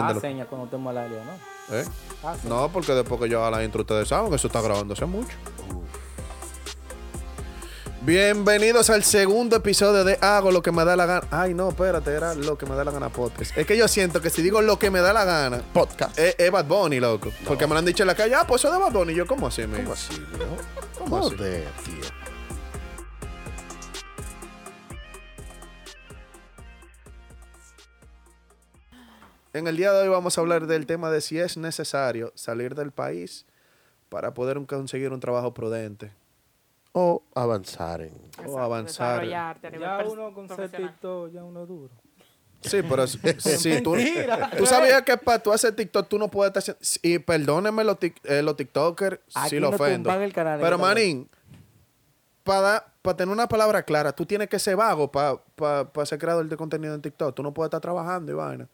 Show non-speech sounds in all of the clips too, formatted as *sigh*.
Ah, Ándalo. seña cuando tenemos al aire, ¿no? ¿Eh? Ah. No, porque después que yo haga la intro, ustedes saben que eso está grabándose mucho. Bienvenidos al segundo episodio de Hago lo que me da la gana. Ay, no, espérate, era lo que me da la gana podcast. Es que yo siento que si digo lo que me da la gana, Podcast. es, es Bad Bunny, loco. Porque me lo han dicho en la calle, ah, pues eso es de Bad Bunny. Yo, ¿cómo así, ¿Cómo mijo? así, viejo? ¿Cómo así? Joder, tío. En el día de hoy vamos a hablar del tema de si es necesario salir del país para poder conseguir un trabajo prudente. O avanzar en. O avanzar. Ya uno con. TikTok, ya uno duro. Sí, pero si, *laughs* si tú, tú sabías que para tú hacer TikTok tú no puedes estar haciendo... Y perdónenme los, tic- eh, los TikTokers Aquí si lo no ofendo. el canal, Pero está manín, para tener una palabra clara, tú tienes que ser vago para ser creador de contenido en TikTok. Tú no puedes estar trabajando y vaina.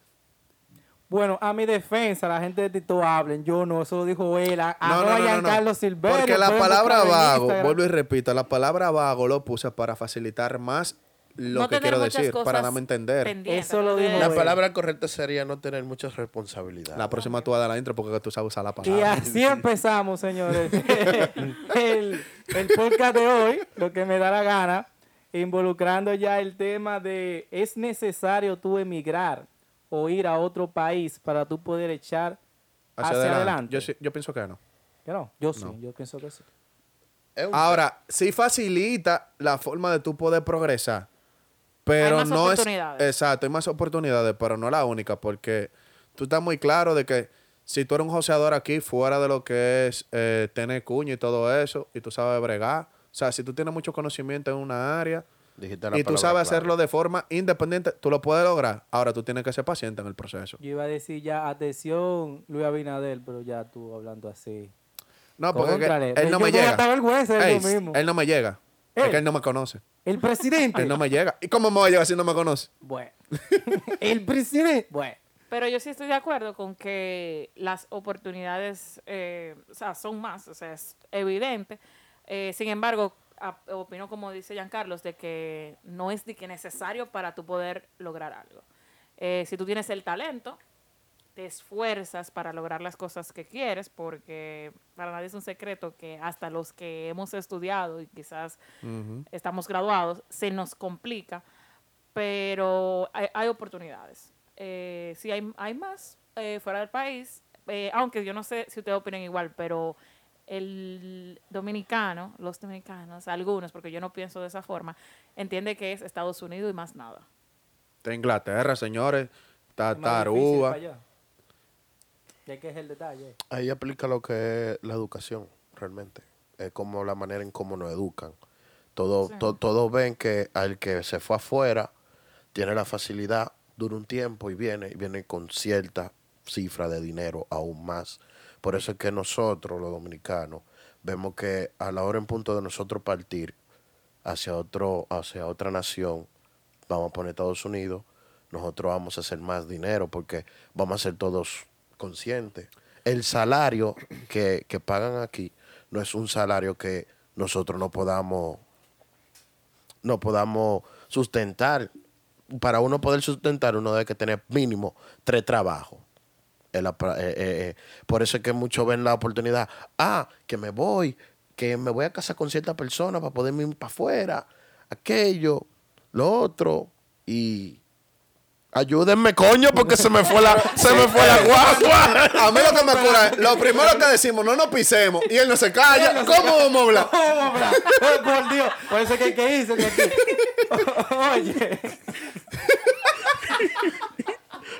Bueno, a mi defensa, la gente de TikTok hablen. Yo no, eso lo dijo él. A, No, no, no, no, no. Carlos Silverio. Porque la palabra vago, vuelvo y repito, la palabra vago lo puse para facilitar más lo No que quiero decir, para darme a entender. Eso lo dijo La palabra correcta sería no tener muchas responsabilidades. La próxima tú vas a dar la intro porque tú sabes usar la Y palabra. así *laughs* empezamos, señores. *laughs* el, el podcast de hoy, lo que me da la gana, involucrando ya el tema de ¿es necesario tú emigrar o ir a otro país para tú poder echar hacia, adelante? Yo, pienso que no. Que no, yo sí, yo pienso que sí. Ahora, sí facilita la forma de tú poder progresar. Pero Hay más no es. oportunidades. Exacto, hay más oportunidades, pero no la única, porque tú estás muy claro de que si tú eres un joseador aquí, fuera de lo que es eh, tener cuña y todo eso, y tú sabes bregar, o sea, si tú tienes mucho conocimiento en una área dijiste la y tú palabra sabes clave. hacerlo de forma independiente, tú lo puedes lograr. Ahora tú tienes que ser paciente en el proceso. Yo iba a decir ya, atención, Luis Abinader, pero ya tú hablando así. No, porque es él no me llega. vergüenza Ey, mismo. él no me llega. Es Él. que él no me conoce. El presidente. Él no me llega. ¿Y cómo me va a llegar si no me conoce? Bueno. *laughs* el presidente. Bueno. Pero yo sí estoy de acuerdo con que las oportunidades eh, o sea, son más, o sea, es evidente. Eh, sin embargo, a- opino como dice Giancarlos, de que no es de que necesario para tu poder lograr algo. Eh, si tú tienes el talento, te esfuerzas para lograr las cosas que quieres, porque para nadie es un secreto que hasta los que hemos estudiado y quizás estamos graduados, se nos complica, pero hay, hay oportunidades. Eh, sí, hay, hay más eh, fuera del país, aunque yo no sé si ustedes opinan igual, pero el dominicano, los dominicanos, algunos, porque yo no pienso de esa forma, entiende que es Estados Unidos y más nada. De Inglaterra, señores. Está Es más difícil Taruba. para allá. Ya que es el detalle. Ahí aplica lo que es la educación, realmente. Es como la manera en cómo nos educan. Todo, Sí. to- todos ven que al que se fue afuera tiene la facilidad, dura un tiempo y viene, y viene con cierta cifra de dinero aún más. Por eso es que nosotros, los dominicanos, vemos que a la hora en punto de nosotros partir hacia, otro, hacia otra nación, vamos a poner Estados Unidos, nosotros vamos a hacer más dinero porque vamos a ser todos conscientes. El salario que, que pagan aquí no es un salario que nosotros no podamos, no podamos sustentar. Para uno poder sustentar, uno debe que tener mínimo tres trabajos. Eh, eh, eh, por eso es que muchos ven la oportunidad. Ah, que me voy, que me voy a casar con cierta persona para poderme ir para afuera, aquello, lo otro. Y ayúdenme, coño, porque se me fue la, *laughs* se me fue la guagua. A mí lo que me cura es, lo primero que decimos, no nos pisemos. Y él no se calla. ¿Cómo vamos a hablar? *laughs* ¿Cómo, bra? *laughs* Por Dios. Por eso que hay que irse de aquí. Oye.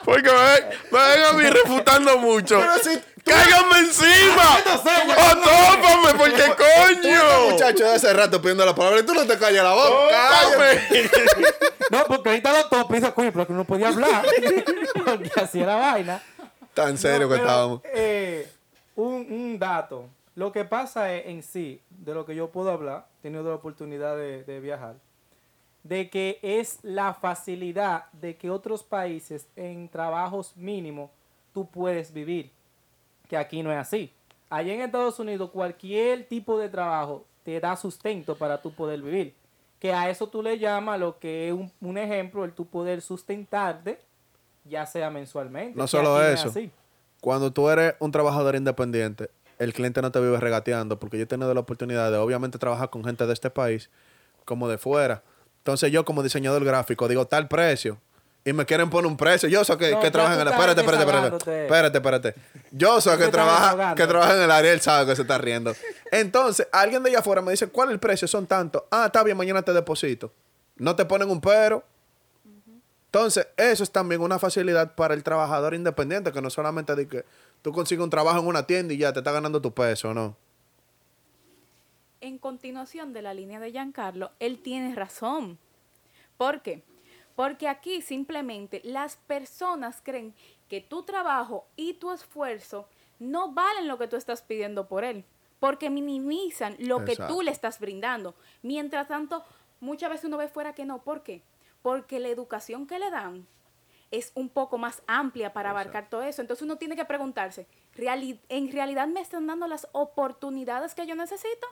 Porque me ven a mí refutando mucho. Pero si tú- ¡Cáiganme encima! ¡O tópame, porque coño! muchacho de hace rato pidiendo la palabra y tú no te callas la boca. Cállate. ¡Tópame! No, porque ahorita los topos dicen, coño, pero que no podía hablar. *laughs* porque así era vaina. Tan serio No, que pero, estábamos. eh, un, un dato. Lo que pasa es, en sí, de lo que yo puedo hablar, he tenido la oportunidad de, de viajar, de que es la facilidad de que otros países en trabajos mínimos tú puedes vivir, que aquí no es así. Allá en Estados Unidos cualquier tipo de trabajo te da sustento para tú poder vivir, que a eso tú le llamas lo que es un, un ejemplo, el tú poder sustentarte ya sea mensualmente. No solo es eso. Cuando tú eres un trabajador independiente, el cliente no te vive regateando, porque yo he tenido la oportunidad de obviamente trabajar con gente de este país como de fuera. Entonces yo como diseñador gráfico digo tal precio y me quieren poner un precio. Yo soy que, No, que trabaja en el... Espérate, espérate, espérate. Espérate, espérate. Yo soy que trabaja, que trabaja en el área, él sabe que se está riendo. Entonces, alguien de allá afuera me dice, ¿cuál es el precio? Son tantos. Ah, está bien, mañana te deposito. No te ponen un pero. Entonces, eso es también una facilidad para el trabajador independiente, que no solamente de que tú consigues un trabajo en una tienda y ya te está ganando tu peso, ¿no? En continuación de la línea de Giancarlo, él tiene razón. ¿Por qué? Porque aquí simplemente las personas creen que tu trabajo y tu esfuerzo no valen lo que tú estás pidiendo por él, porque minimizan lo que tú le estás brindando. Mientras tanto, muchas veces uno ve fuera que no. ¿Por qué? Porque la educación que le dan es un poco más amplia para abarcar todo eso. Entonces uno tiene que preguntarse, ¿reali- ¿en realidad me están dando las oportunidades que yo necesito?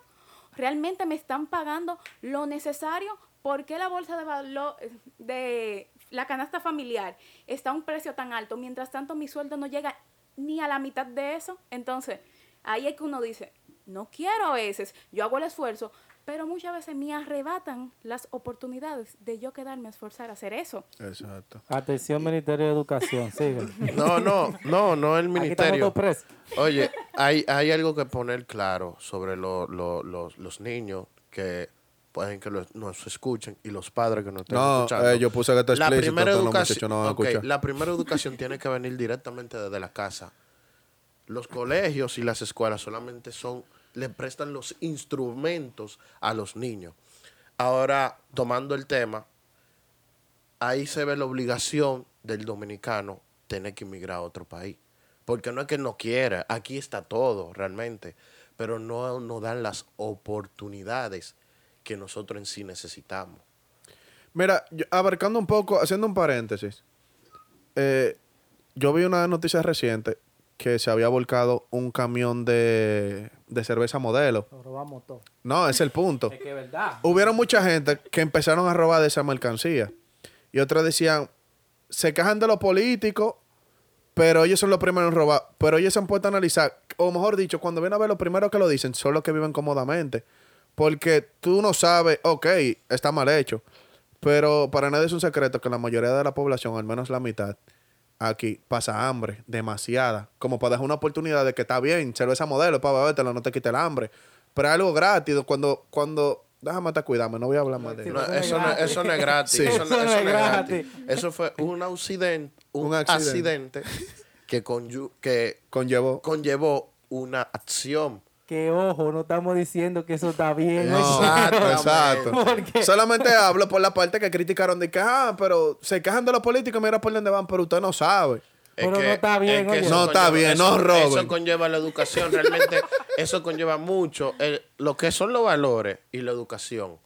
¿Realmente me están pagando lo necesario? ¿Por qué la bolsa de valor de la canasta familiar está a un precio tan alto? Mientras tanto mi sueldo no llega ni a la mitad de eso. Entonces, ahí es que uno dice, no quiero a veces, yo hago el esfuerzo, pero muchas veces me arrebatan las oportunidades de yo quedarme a esforzar a hacer eso. Exacto. Atención, Ministerio de Educación, *laughs* sigue. No, no, no, no el Aquí estamos ministerio. Oye, hay, hay algo que poner claro sobre lo- lo- los, los niños que pueden que los- nos escuchen y los padres que nos estén No, escuchando. eh, yo puse que está la primera educación, no van a ok, escuchar. la primera educación tiene que venir directamente desde la casa. Los colegios y las escuelas solamente son, le prestan los instrumentos a los niños. Ahora, tomando el tema, ahí se ve la obligación del dominicano tener que emigrar a otro país. Porque no es que no quiera, aquí está todo realmente, pero no nos dan las oportunidades que nosotros en sí necesitamos. Mira, abarcando un poco, haciendo un paréntesis, eh, yo vi una noticia reciente que se había volcado un camión de, de cerveza modelo. Lo robamos todo. No, ese es el punto. Es que es verdad. Hubieron mucha gente que empezaron a robar de esa mercancía. Y otros decían, se quejan de los políticos, pero ellos son los primeros en robar. Pero ellos se han puesto a analizar, o mejor dicho, cuando vienen a ver los primeros que lo dicen, son los que viven cómodamente. Porque tú no sabes, ok, está mal hecho. Pero para nadie es un secreto que la mayoría de la población, al menos la mitad, aquí pasa hambre, demasiada. Como para dejar una oportunidad de que está bien, cerveza modelo para bebértela, no te quite el hambre. Pero algo gratis, cuando, cuando, déjame estar cuidando, no voy a hablar más de. No, Eso no es eso, no, gratis. eso no es gratis. Sí. Eso, no, Eso no eso es gratis. Eso fue un accidente, un, Un accidente. accidente, que, conyu- que Conllevó. conllevó una acción. Que ojo, no estamos diciendo que eso está bien. No, exacto. Porque- Solamente hablo por la parte que criticaron de que, ah, pero se quejan de los políticos, mira por dónde van, pero usted no sabe. Es Pero no está bien, oye. eso No está bien, no roben. Eso conlleva la educación, realmente eso conlleva mucho. El- lo que son los valores y la educación.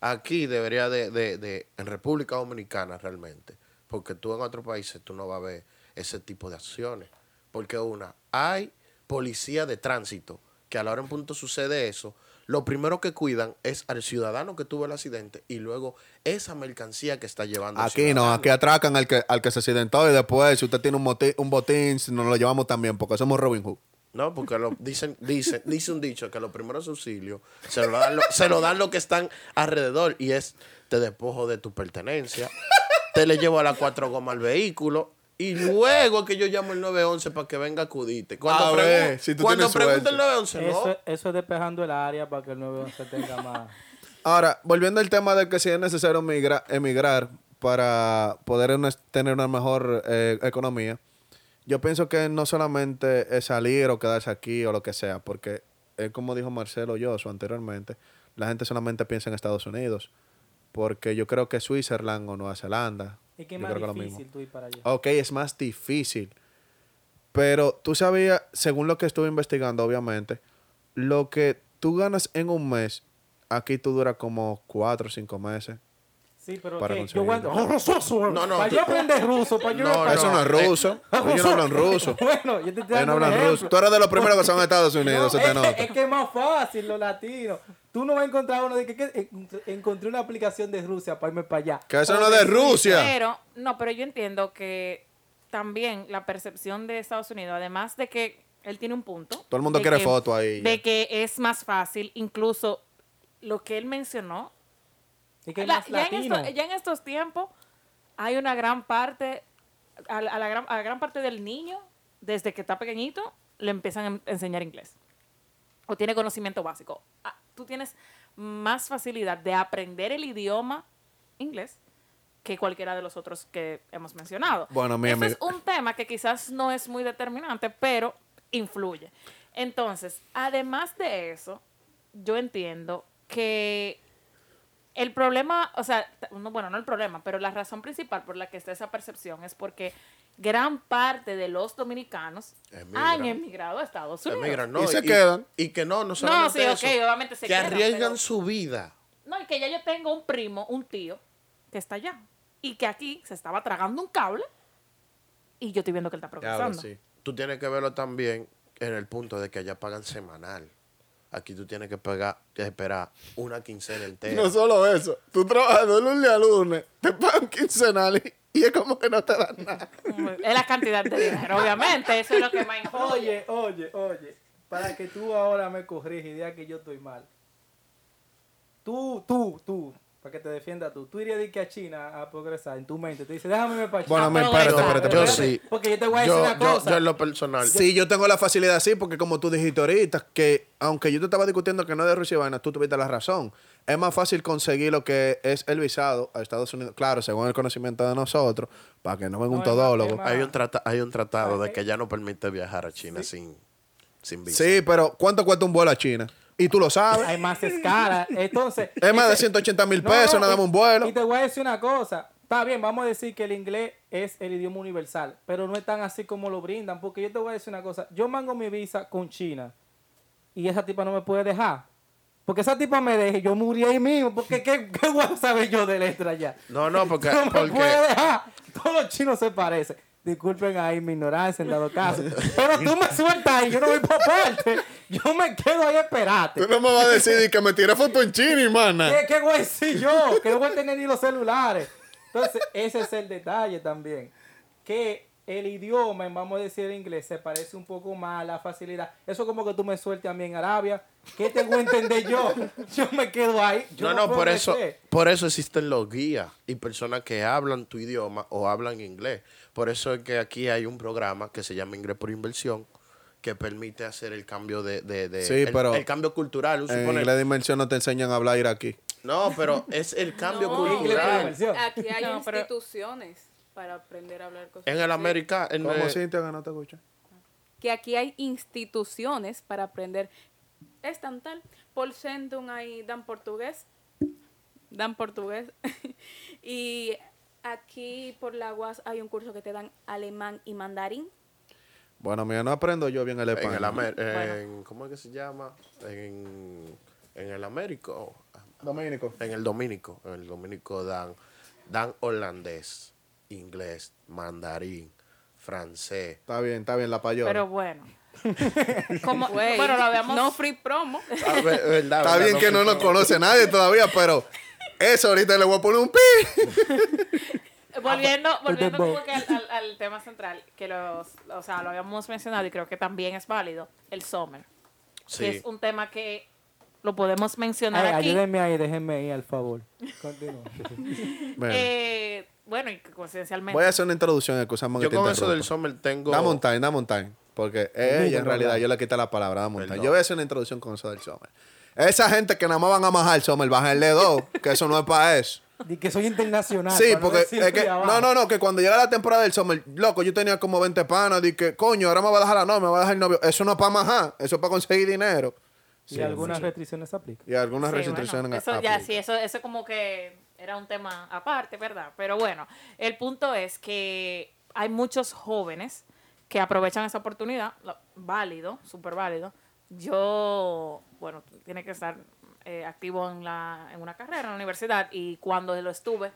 Aquí debería de, de- de- en República Dominicana realmente, porque tú en otros países tú no vas a ver ese tipo de acciones. Porque una, hay policía de tránsito, que a la hora en punto sucede eso, lo primero que cuidan es al ciudadano que tuvo el accidente y luego esa mercancía que está llevando. el Aquí no, aquí atracan al que, al que se accidentó y después, si usted tiene un, moti- un botín, nos lo llevamos también, porque somos Robin Hood. No, porque lo, dicen, dice, dice un dicho que los primeros auxilios se lo dan lo, se lo dan los que están alrededor y es te despojo de tu pertenencia, te le llevo a las cuatro gomas al vehículo y luego que yo llamo el 911 para que venga a acudirte. Cuando, A pregun- ver, si tú cuando suerte. el 911, no. Eso, eso es despejando el área para que el 911 tenga más. Ahora, volviendo al tema de que si es necesario migra- emigrar para poder una- tener una mejor eh, economía, yo pienso que no solamente es salir o quedarse aquí o lo que sea, porque es como dijo Marcelo Yoso anteriormente, la gente solamente piensa en Estados Unidos, porque yo creo que Switzerland o Nueva Zelanda, Es que es más difícil tú ir para allá. Ok, es más difícil. Pero tú sabías, según lo que estuve investigando, obviamente, lo que tú ganas en un mes, aquí tú duras como cuatro o cinco meses. Sí, pero Para yo conseguirlo. aguanto. No, no, Para tú- yo aprender ruso, para yo No, para- Eso no es eh, ruso. Ellos no hablan *laughs* ruso. Bueno, yo te estoy Ellos no hablan ruso. Tú eres de los primeros que son a Estados No, Unidos, se te es, nota. es que es más fácil los latinos. Tú no vas a encontrar uno de que, que encontré- una aplicación de Rusia para irme para allá. Que eso no es de. Rusia. Pero, no, pero yo entiendo que también la percepción de Estados Unidos, además de que él tiene un punto. Todo el mundo quiere que- foto ahí. De que es más fácil, incluso lo que él mencionó. Y que es la- más ya, en esto- ya en estos tiempos hay una gran parte, a, la- a la gran, a la gran parte del niño, desde que está pequeñito, le empiezan a enseñar inglés. O tiene conocimiento básico. Tú tienes más facilidad de aprender el idioma inglés que cualquiera de los otros que hemos mencionado. Bueno, mi Ese amigo- es un tema que quizás no es muy determinante, pero influye. Entonces, además de eso, yo entiendo que el problema, o sea, no, bueno, no el problema, pero la razón principal por la que está esa percepción es porque gran parte de los dominicanos Emigran. han emigrado a Estados Unidos. Emigran, no, Y se quedan. Y que no, no No, solamente sí, eso, ok, obviamente se que quedan, arriesgan pero- su vida. No, y que ya yo tengo un primo, un tío, que está allá. Y que aquí se estaba tragando un cable y yo estoy viendo que él está progresando. sí. Tú tienes que verlo también en el punto de que allá pagan semanal. Aquí tú tienes que pagar, que esperar una quincena entera. No solo eso, tú trabajas de lunes a lunes, te pagan quincenal y, es como que no te dan nada. Es la cantidad de dinero, obviamente. Eso es lo que más influye. Oye, oye, oye. Para que tú ahora me corrijas y digas que yo estoy mal. Tú, tú, tú, para que te defienda tú. Tú irías de que a China a progresar en tu mente. Te dice, déjame irme para China. Bueno, me, pero espérate, espérate, yo sí. Porque yo te voy a decir Yo, una yo, cosa. yo en lo personal. Sí, yo tengo la facilidad sí, porque como tú dijiste ahorita, que aunque yo te estaba discutiendo que no es de Rusia y vaina, tú tuviste la razón. Es más fácil conseguir lo que es el visado a Estados Unidos, claro, según el conocimiento de nosotros, para que no venga un No, todólogo. hay, un trata- hay un tratado de que ya no permite viajar a China sin, sin visa. Sí, pero ¿cuánto cuesta un vuelo a China? Y tú lo sabes. Hay más escala. Entonces. *laughs* Es más de ese- 180 mil pesos, no, nada más un vuelo. Y te voy a decir una cosa. Está bien, vamos a decir que el inglés es el idioma universal, pero no es tan así como lo brindan, porque yo te voy a decir una cosa. Yo mango mi visa con China y esa tipa no me puede dejar. Porque esa tipa me deje, yo morí ahí mismo, porque ¿qué, qué a saber yo de letra ya? No, no, porque, *laughs* No me porque puede dejar. Todos los chinos se parecen. Disculpen ahí mi ignorancia en dado *laughs* caso. Pero tú me sueltas y yo no voy por parte. Yo me quedo ahí a esperarte. Tú no me vas a decir que me tiré foto en China, hermana. ¿Qué, ¿Qué a decir yo? Que no voy a tener ni los celulares. Entonces, ese es el detalle también. Que el idioma, vamos a decir el inglés, se parece un poco más a la facilidad. Eso como que tú me sueltes a mí en Arabia. ¿Qué tengo que entender yo? *laughs* Yo me quedo ahí. Yo no, no, puedo por eso, por eso existen los guías y personas que hablan tu idioma o hablan inglés. Por eso es que aquí hay un programa que se llama Inglés por Inversión que permite hacer el cambio de, de- de- Sí, el, pero el cambio cultural. En supone- inglés de inmersión no te enseñan a hablar iraquí. No, pero es el cambio No. Cultural. Aquí hay No, pero- instituciones para aprender a hablar cosas. En el en ¿Cómo el- Cintia que no te escucha? Que aquí hay instituciones para aprender. Es tan tal. Por Sendum ahí dan portugués. Dan portugués. *laughs* y aquí por la UAS hay un curso que te dan alemán y mandarín. Bueno, mira, no aprendo yo bien el en español. el Amer- Bueno. en- ¿cómo es que se llama? En, en el Américo, Dominico. en el Dominico, en el Dominico dan, dan holandés, inglés, mandarín, francés. Está bien, está bien, la payola. Pero bueno. *laughs* Como, bueno, lo habíamos. No free promo. Ah, ve- verdad, Está verdad, bien que no nos conoce nadie todavía, pero eso ahorita le voy a poner un pi. *laughs* volviendo volviendo Fútbol. como que al, al- al tema central, que los, o sea, lo habíamos mencionado y creo que también es válido, el summer. Sí. Que es un tema que lo podemos mencionar Ay, aquí. ayúdenme ahí, déjenme ahí, al favor. Continúa. *laughs* Bueno, Eh, bueno, y que coincidencialmente. voy a hacer una introducción, excusamos Yo que te con eso del summer tengo... Da montaña, da montaña. Porque ella, en realidad, yo le quité la palabra, da montaña. Perdón. Yo voy a hacer una introducción con eso del summer. Esa gente que nada más van a majar el summer, bájenle dos, *laughs* que eso no es para eso. Di que soy internacional. Sí, no porque es que, no, no, no, que cuando llega la temporada del summer, loco, yo tenía como 20 panas, di que, coño, ahora me va a dejar la novia, me va a dejar el novio. Eso no es para majar, eso es para conseguir dinero. Y algunas restricciones se aplican. Y algunas Sí, restricciones bueno, eso ya sí, eso, eso como que era un tema aparte, ¿verdad? Pero bueno, el punto es que hay muchos jóvenes que aprovechan esa oportunidad, válido, súper válido. Yo, bueno, tiene que estar eh, activo en, la, en una carrera en la universidad y cuando lo estuve,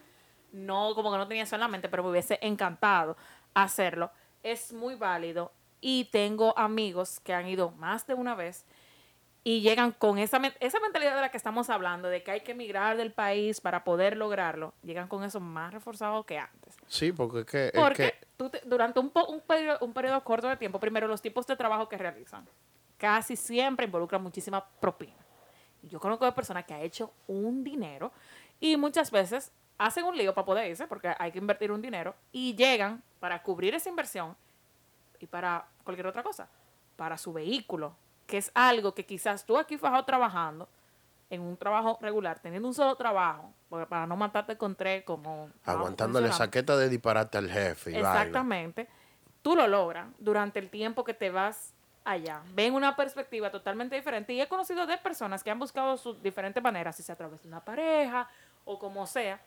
no, como que no tenía eso en la mente, pero me hubiese encantado hacerlo. Es muy válido y tengo amigos que han ido más de una vez y llegan con esa, esa mentalidad de la que estamos hablando, de que hay que emigrar del país para poder lograrlo, llegan con eso más reforzado que antes. Sí, porque es que... es Porque que- tú te- durante un, po- un, periodo, un periodo corto de tiempo, primero los tipos de trabajo que realizan casi siempre involucran muchísima propina. Yo conozco de personas que han hecho un dinero y muchas veces hacen un lío para poder irse porque hay que invertir un dinero y llegan para cubrir esa inversión y para cualquier otra cosa, para su vehículo, que es algo que quizás tú aquí fajado trabajando en un trabajo regular, teniendo un solo trabajo, porque para no matarte con tres como... Aguantándole saqueta de disparate al jefe y vaina. Exactamente. Tú lo logras durante el tiempo que te vas allá. Ven una perspectiva totalmente diferente. Y he conocido de personas que han buscado sus diferentes maneras, si sea a través de una pareja o como sea,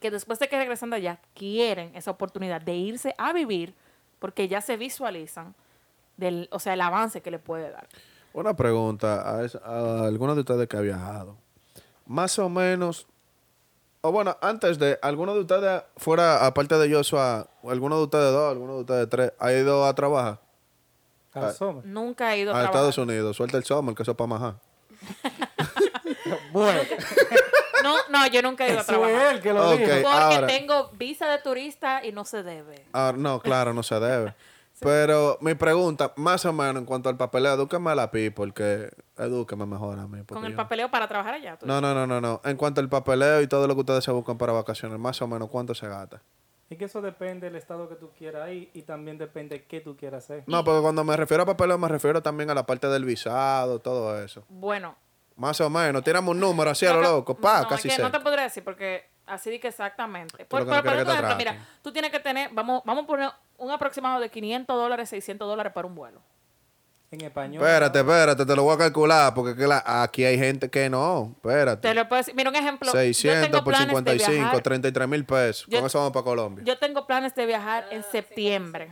que después de que regresan de allá, quieren esa oportunidad de irse a vivir porque ya se visualizan del, o sea, el avance que le puede dar. Una pregunta a, esa- a algunos de ustedes que ha viajado. Más o menos, o bueno, antes de, ¿alguno de ustedes fuera, aparte de Joshua, alguno de ustedes dos, alguno de ustedes tres, ha ido a trabajar Al Summer. Nunca he ido a, a. Estados Unidos? Suelta el summer, que eso es para majar. *laughs* Bueno, *laughs* No, no, yo nunca he ido a eso trabajar. es él que lo Ok. dijo. Porque ahora- tengo visa de turista y no se debe. Ah, no, claro, no se debe. *laughs* Pero mi pregunta, más o menos en cuanto al papeleo, edúqueme a la pi, porque edúqueme mejor a mí. Con el yo- papeleo para trabajar allá. tú No, no, no, no, no. En cuanto al papeleo y todo lo que ustedes se buscan para vacaciones, más o menos, ¿cuánto se gasta? Y que eso depende del estado que tú quieras ir y también depende qué tú quieras hacer. No, porque cuando me refiero a papeleo, me refiero también a la parte del visado, todo eso. Bueno, Más o menos. Tiramos un número así a lo No loco. Pa, no, casi es que no te podría decir porque así que exactamente. Por, no por- por quieres que te ejemplo, mira, tú tienes que tener, vamos, vamos a poner un aproximado de 500 dólares, 600 dólares para un vuelo. En español. Espérate, espérate, te lo voy a calcular porque que la- aquí hay gente que no. Espérate. Te lo puedo decir. Mira un ejemplo. yo 600 tengo por planes de 55, viajar- 33 mil pesos. Yo- Con eso vamos para Colombia. Yo tengo planes de viajar en septiembre.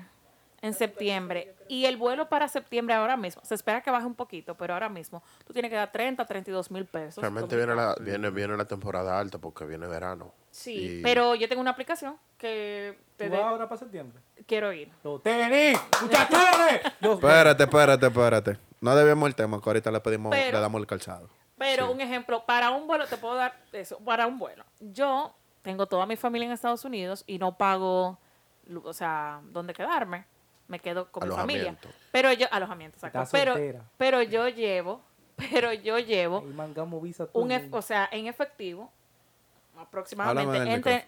En septiembre. Y el vuelo para septiembre ahora mismo, se espera que baje un poquito, pero ahora mismo tú tienes que dar 30, 32 mil pesos. Realmente viene la, viene, viene la temporada alta porque viene verano. Sí, Y- pero yo tengo una aplicación que te ¿Tú de- vas ahora para septiembre? quiero ir. ¡Lo tenis! ¡Muchachones! *laughs* Espérate, espérate, espérate. No debemos el tema, que ahorita le pedimos, Pero- le damos el calzado. Pero Sí. un ejemplo, para un vuelo te puedo dar eso, para un vuelo. Yo tengo toda mi familia en Estados Unidos y no pago, o sea, dónde quedarme. Me quedo con mi familia. Pero yo, alojamiento. Estás Pero, pero yo llevo, *laughs* pero yo llevo un, mundo. o sea, en efectivo, aproximadamente entre,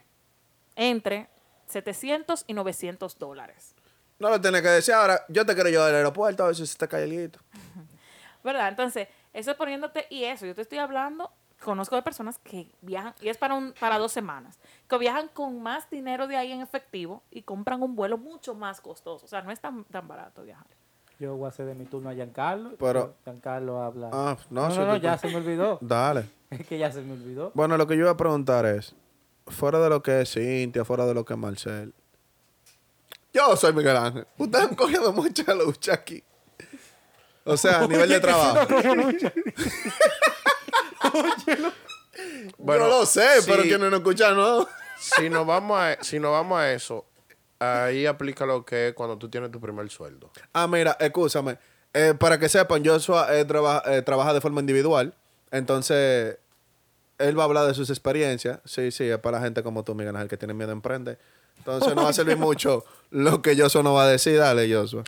entre 700 y 900 dólares. No lo tienes que decir ahora. Yo te quiero llevar al aeropuerto a ver si se te cae el guito. *laughs* ¿Verdad? Entonces, eso es poniéndote, y eso, yo te estoy hablando, conozco de personas que viajan, y es para, un, para dos semanas, que viajan con más dinero de ahí en efectivo y compran un vuelo mucho más costoso. O sea, no es tan, tan barato viajar. Yo voy a hacer de mi turno a Giancarlo. Pero- Giancarlo habla. Ah, no, no, no, no, ya se me olvidó. *laughs* Dale. Es que ya se me olvidó. Bueno, lo que yo iba a preguntar es, fuera de lo que es Cintia, fuera de lo que es Marcel, yo soy Miguel Ángel. Ustedes han cogido mucha lucha aquí. O sea, a nivel de *laughs* trabajo. Bueno, yo lo sé, pero quienes no escuchan, no. si nos vamos a, si nos vamos a eso, ahí aplica lo que es cuando tú tienes tu primer sueldo. Ah, mira, escúchame. Eh, para que sepan, Joshua eh, traba- eh, trabaja de forma individual. Entonces, él va a hablar de sus experiencias. Sí, sí, es para la gente como tú, Miguel Ángel, que tiene miedo a emprender. Entonces, no va a servir mucho lo que Joshua no va a decir. Dale, Joshua.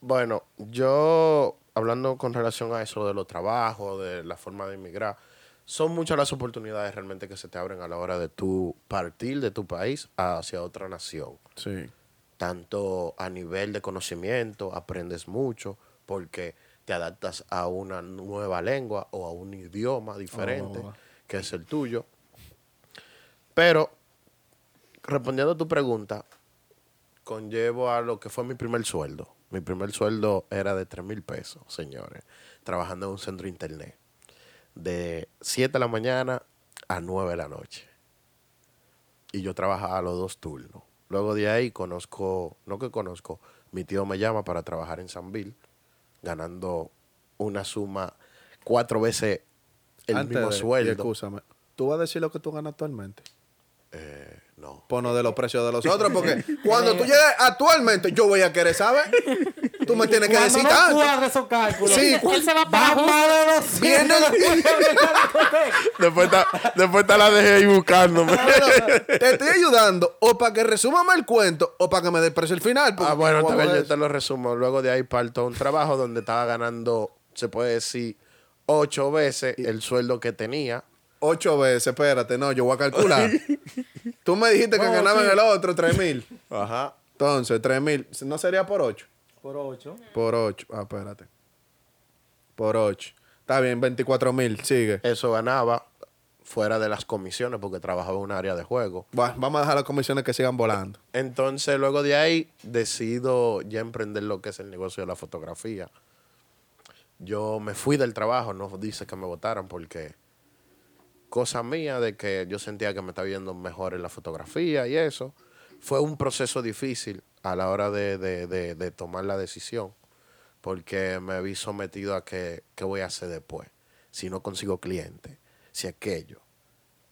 Bueno, yo hablando con relación a eso de los trabajos, de la forma de emigrar, son muchas las oportunidades realmente que se te abren a la hora de tú partir de tu país hacia otra nación. Sí. Tanto a nivel de conocimiento, aprendes mucho porque te adaptas a una nueva lengua o a un idioma diferente Oh. que es el tuyo. Pero, respondiendo a tu pregunta, conllevo a lo que fue mi primer sueldo. Mi primer sueldo era de 3 mil pesos, señores, trabajando en un centro de internet. De 7 de la mañana a 9 de la noche. Y yo trabajaba los dos turnos. Luego de ahí conozco, no que conozco, mi tío me llama para trabajar en Sanville, ganando una suma cuatro veces el Antes mismo de- sueldo. Escúchame. ¿Tú vas a decir lo que tú ganas actualmente? Eh, No. Pono de los precios de los *laughs* otros, porque cuando tú llegues actualmente, yo voy a querer saber. Tú me tienes que decir no tanto. cuadre esos cálculos. Sí, Él, él se va para Baja más de 200 *laughs* Viene. *laughs* Después está, después está la dejé ahí buscándome. Te estoy ayudando o para que resumame el cuento o para que me dé el final. Ah, bueno, ¿cómo también yo te lo resumo. Luego de ahí parto a un trabajo donde estaba ganando, se puede decir, ocho veces el sueldo que tenía. Ocho veces, espérate, no, yo voy a calcular. *laughs* Tú me dijiste que ganaba en el otro tres mil. Ajá. Entonces, tres mil, ¿no sería por ocho? Por 8. Por ocho. Ah, espérate. Por ocho. Está bien, 24 mil, sigue. Eso ganaba fuera de las comisiones porque trabajaba en un área de juego. Bueno, vamos a dejar las comisiones que sigan volando. Entonces, luego de ahí, decido ya emprender lo que es el negocio de la fotografía. Yo me fui del trabajo, no dice que me votaran porque cosa mía de que yo sentía que me estaba viendo mejor en la fotografía y eso. Fue un proceso difícil a la hora de, de- de- de tomar la decisión porque me vi sometido a que, qué voy a hacer después, si no consigo cliente, si aquello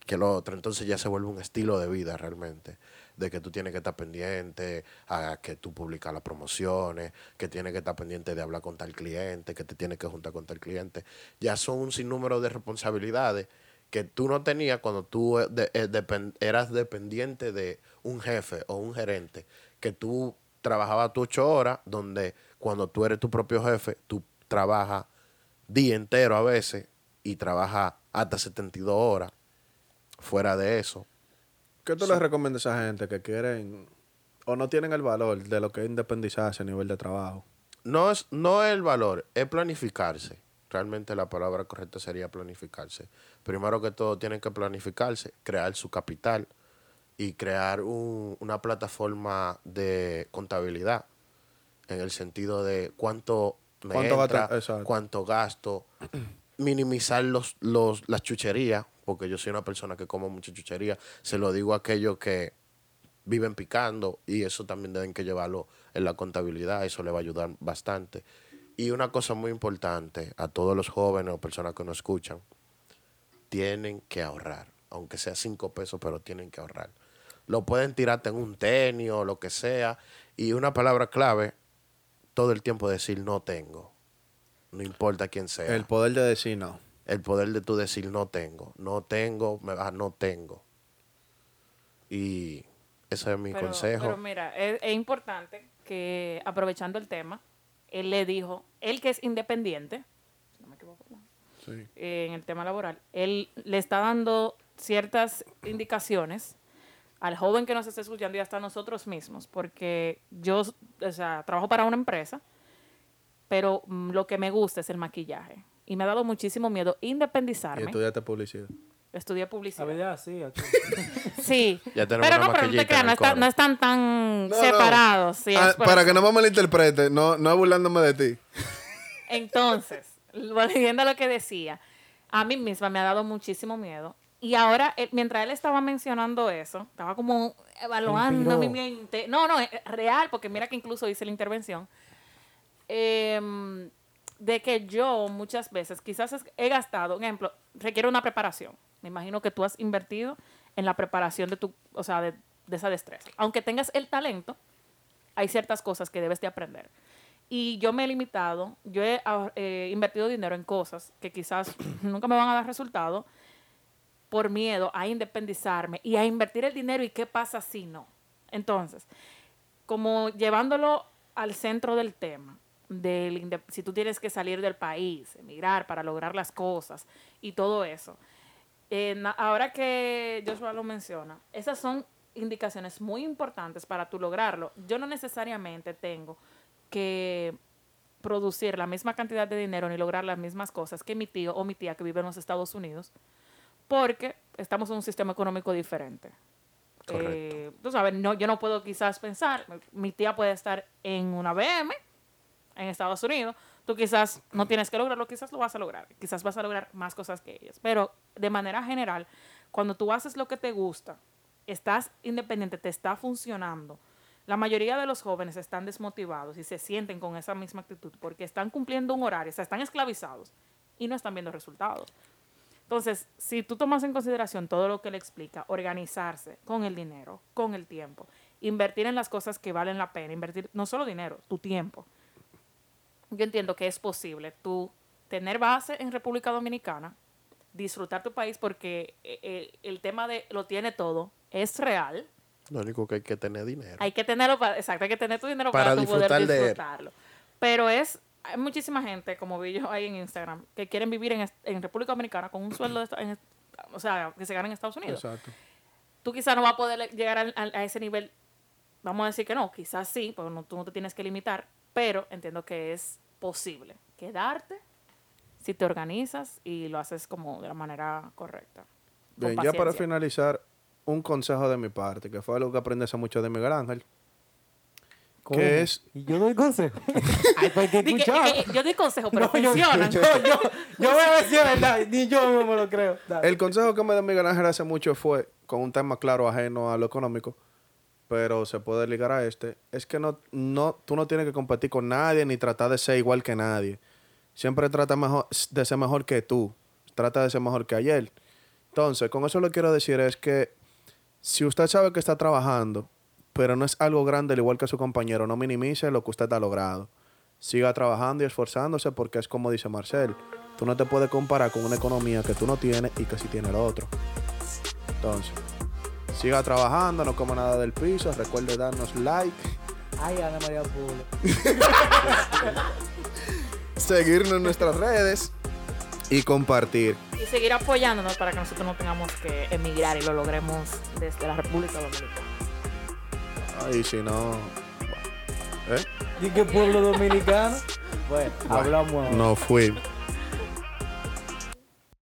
que lo otro. Entonces ya se vuelve un estilo de vida realmente, de que tú tienes que estar pendiente a que tú publicas las promociones, que tienes que estar pendiente de hablar con tal cliente, que te tienes que juntar con tal cliente. Ya son un sinnúmero de responsabilidades que tú no tenías cuando tú eh, de- eh, depen- eras dependiente de un jefe o un gerente, que tú trabajabas tus ocho horas, donde cuando tú eres tu propio jefe, tú trabajas día entero a veces y trabajas hasta 72 horas fuera de eso. ¿Qué tú le recomiendas a esa gente que quieren o no tienen el valor de lo que es independizarse a nivel de trabajo? No es, no es el valor, es planificarse. Realmente la palabra correcta sería planificarse. Primero que todo, tienen que planificarse, crear su capital y crear un- una plataforma de contabilidad en el sentido de cuánto me ¿Cuánto entra? Exacto. cuánto gasto, *clears throat* minimizar los, los, las chucherías, porque yo soy una persona que como mucha chuchería. Se lo digo a aquellos que viven picando y eso también deben que llevarlo en la contabilidad, eso le va a ayudar bastante. Y una cosa muy importante a todos los jóvenes o personas que nos escuchan, tienen que ahorrar, aunque sea cinco pesos, pero tienen que ahorrar. Lo pueden tirarte en un tenis o lo que sea. Y una palabra clave, todo el tiempo decir no tengo. No importa quién sea. El poder de decir no. el poder de tú decir no tengo, no tengo, me va, no tengo. Y ese es mi Pero, consejo. pero mira, es, es importante que aprovechando el tema, él le dijo, él que es independiente, si no me equivoco, ¿no? Sí. eh, en el tema laboral, él le está dando ciertas indicaciones al joven que nos está escuchando y hasta a nosotros mismos, porque yo, o sea, trabajo para una empresa, pero mm, lo que me gusta es el maquillaje. Y me ha dado muchísimo miedo Y independizarme. estudiaste publicidad. Estudié publicidad. Habilidad, sí, aquí. *laughs* Sí. Ya tenemos pero no, pero no te creas, no, está- no están tan No, no. separados. sí, Ah, para eso. que no me malinterprete, no, no burlándome de ti. Entonces, *laughs* volviendo a lo que decía, a mí misma me ha dado muchísimo miedo. Y ahora, él- mientras él estaba mencionando eso, estaba como evaluando mi mente. No, no, es real, porque mira que incluso hice la intervención. em, de que yo muchas veces quizás he gastado, un ejemplo, requiere una preparación. Me imagino que tú has invertido en la preparación de tu, o sea, de, de esa destreza. Aunque tengas el talento, hay ciertas cosas que debes de aprender. Y yo me he limitado, yo he ah, eh, invertido dinero en cosas que quizás *clears throat* nunca me van a dar resultado por miedo a independizarme y a invertir el dinero y qué pasa si no. Entonces, como llevándolo al centro del tema, del si tú tienes que salir del país, emigrar para lograr las cosas y todo eso. Eh, ahora que Joshua lo menciona, esas son indicaciones muy importantes para tú lograrlo. Yo no necesariamente tengo que producir la misma cantidad de dinero ni lograr las mismas cosas que mi tío o mi tía que vive en los Estados Unidos, porque estamos en un sistema económico diferente. Eh, tú sabes, no, yo no puedo quizás pensar, mi tía puede estar en una BM en Estados Unidos, tú quizás no tienes que lograrlo, quizás lo vas a lograr, quizás vas a lograr más cosas que ellas, pero de manera general, cuando tú haces lo que te gusta, estás independiente, te está funcionando, la mayoría de los jóvenes están desmotivados y se sienten con esa misma actitud porque están cumpliendo un horario, o sea, están esclavizados y no están viendo resultados. Entonces, si tú tomas en consideración todo lo que le explica, organizarse con el dinero, con el tiempo, invertir en las cosas que valen la pena, invertir no solo dinero, tu tiempo. Yo entiendo que es posible tú tener base en República Dominicana, disfrutar tu país porque eh, eh, el tema de lo tiene todo es real. Lo único que hay que tener dinero. Hay que tenerlo para, exacto, hay que tener tu dinero Para poder disfrutarlo. Pero es, hay muchísima gente, como vi yo ahí en Instagram, que quieren vivir en, en República Dominicana con un sueldo, de en o sea, que se gana en Estados Unidos. Exacto. Tú quizás no vas a poder llegar al- a, ese nivel, vamos a decir que no, quizás sí, porque no, tú no te tienes que limitar, pero entiendo que es posible quedarte si te organizas y lo haces como de la manera correcta. Bien, ya para finalizar, un consejo de mi parte, que fue algo que aprendí hace mucho de Miguel Ángel. ¿Cómo? ¿Qué es? Y yo doy consejo. *laughs* Ay, pues hay que Di que- escuchar. eh, yo doy consejo, pero No, yo, yo, funcionan. yo, yo voy a es verdad. Ni yo mismo me lo creo. Dale. El consejo que me dio Miguel Ángel hace mucho fue, con un tema claro ajeno a lo económico, pero se puede ligar a este, es que no, no, tú no tienes que competir con nadie ni tratar de ser igual que nadie. Siempre trata mejor, de ser mejor que tú. Trata de ser mejor que ayer. Entonces, con eso lo que quiero decir es que si usted sabe que está trabajando, pero no es algo grande al igual que su compañero, no minimice lo que usted ha logrado. Siga trabajando y esforzándose porque es como dice Marcel, tú no te puedes comparar con una economía que tú no tienes y que sí tiene el otro. Entonces, siga trabajando, no coma nada del piso, recuerde darnos like, Ay, Ana María Pulo. *laughs* seguirnos en nuestras redes y compartir. Y seguir apoyándonos para que nosotros no tengamos que emigrar y lo logremos desde la República Dominicana. Ay, si no... ¿Eh? ¿Y qué pueblo dominicano? Bueno, hablamos. No fui.